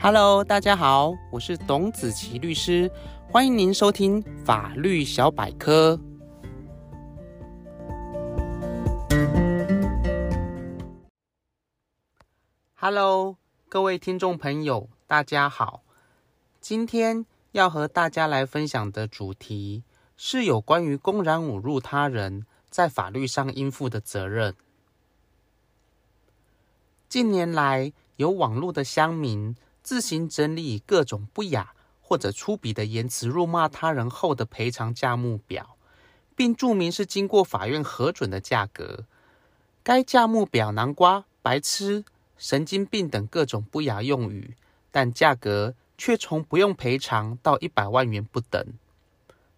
Hello，大家好，我是董子琪律师，欢迎您收听法律小百科。Hello，各位听众朋友，大家好，今天要和大家来分享的主题是有关于公然侮辱他人在法律上应负的责任。近年来，有网络的乡民自行整理各种不雅或者粗鄙的言辞辱骂他人后的赔偿价目表，并注明是经过法院核准的价格。该价目表囊括“白痴”“神经病”等各种不雅用语，但价格却从不用赔偿到一百万元不等。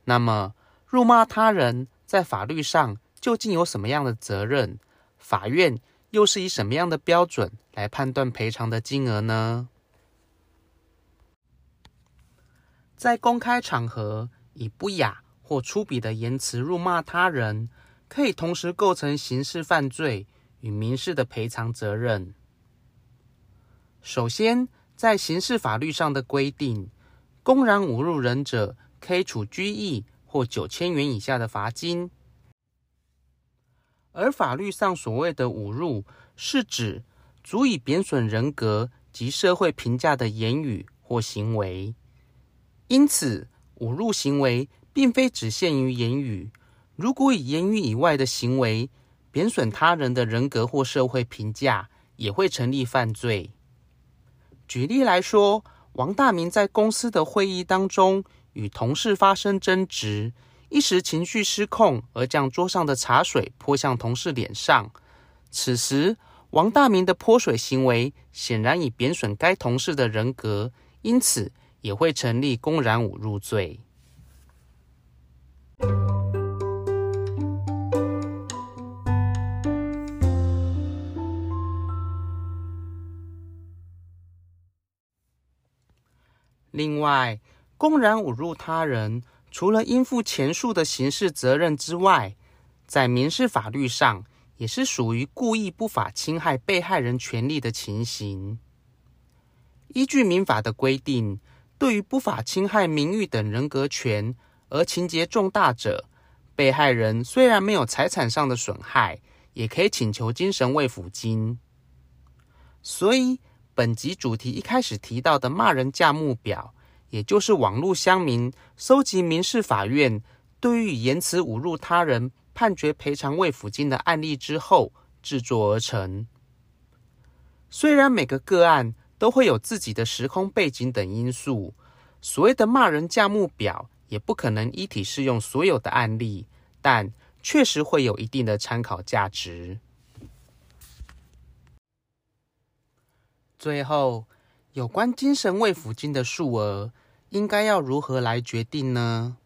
那么，辱骂他人在法律上究竟有什么样的责任？法院又是以什么样的标准来判断赔偿的金额呢？在公开场合以不雅或粗鄙的言辞辱骂他人，可以同时构成刑事犯罪与民事的赔偿责任。首先，在刑事法律上的规定，公然侮辱人者，可以处拘役或九千元以下的罚金。而法律上所谓的侮辱，是指足以贬损人格及社会评价的言语或行为。因此，侮辱行为并非只限于言语，如果以言语以外的行为贬损他人的人格或社会评价，也会成立犯罪。举例来说，王大明在公司的会议当中与同事发生争执。一时情绪失控，而将桌上的茶水泼向同事脸上。此时，王大明的泼水行为显然已贬损该同事的人格，因此也会成立公然侮辱罪。另外，公然侮辱他人。除了应负前述的刑事责任之外，在民事法律上也是属于故意不法侵害被害人权利的情形。依据民法的规定，对于不法侵害名誉等人格权而情节重大者，被害人虽然没有财产上的损害，也可以请求精神慰抚金。所以，本集主题一开始提到的骂人价目表。也就是网络乡民收集民事法院对于言辞侮辱他人判决赔偿慰抚金的案例之后制作而成。虽然每个个案都会有自己的时空背景等因素，所谓的骂人价目表也不可能一体适用所有的案例，但确实会有一定的参考价值。最后，有关精神慰抚金的数额。应该要如何来决定呢？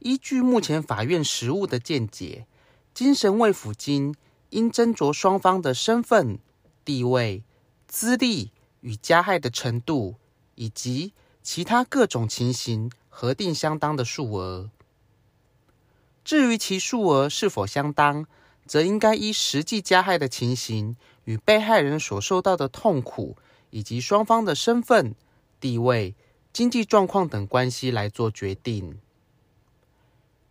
依据目前法院实务的见解，精神慰抚金应斟酌双方的身份、地位、资历与加害的程度，以及其他各种情形，核定相当的数额。至于其数额是否相当，则应该依实际加害的情形与被害人所受到的痛苦，以及双方的身份。地位、经济状况等关系来做决定，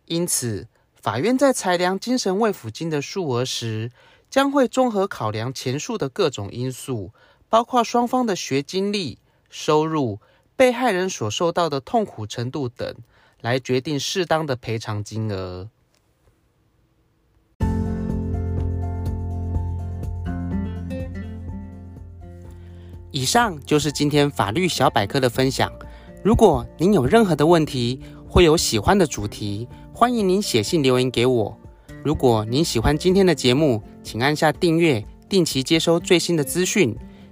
因此，法院在裁量精神慰抚金的数额时，将会综合考量前述的各种因素，包括双方的学经历、收入、被害人所受到的痛苦程度等，来决定适当的赔偿金额。以上就是今天法律小百科的分享。如果您有任何的问题，或有喜欢的主题，欢迎您写信留言给我。如果您喜欢今天的节目，请按下订阅，定期接收最新的资讯。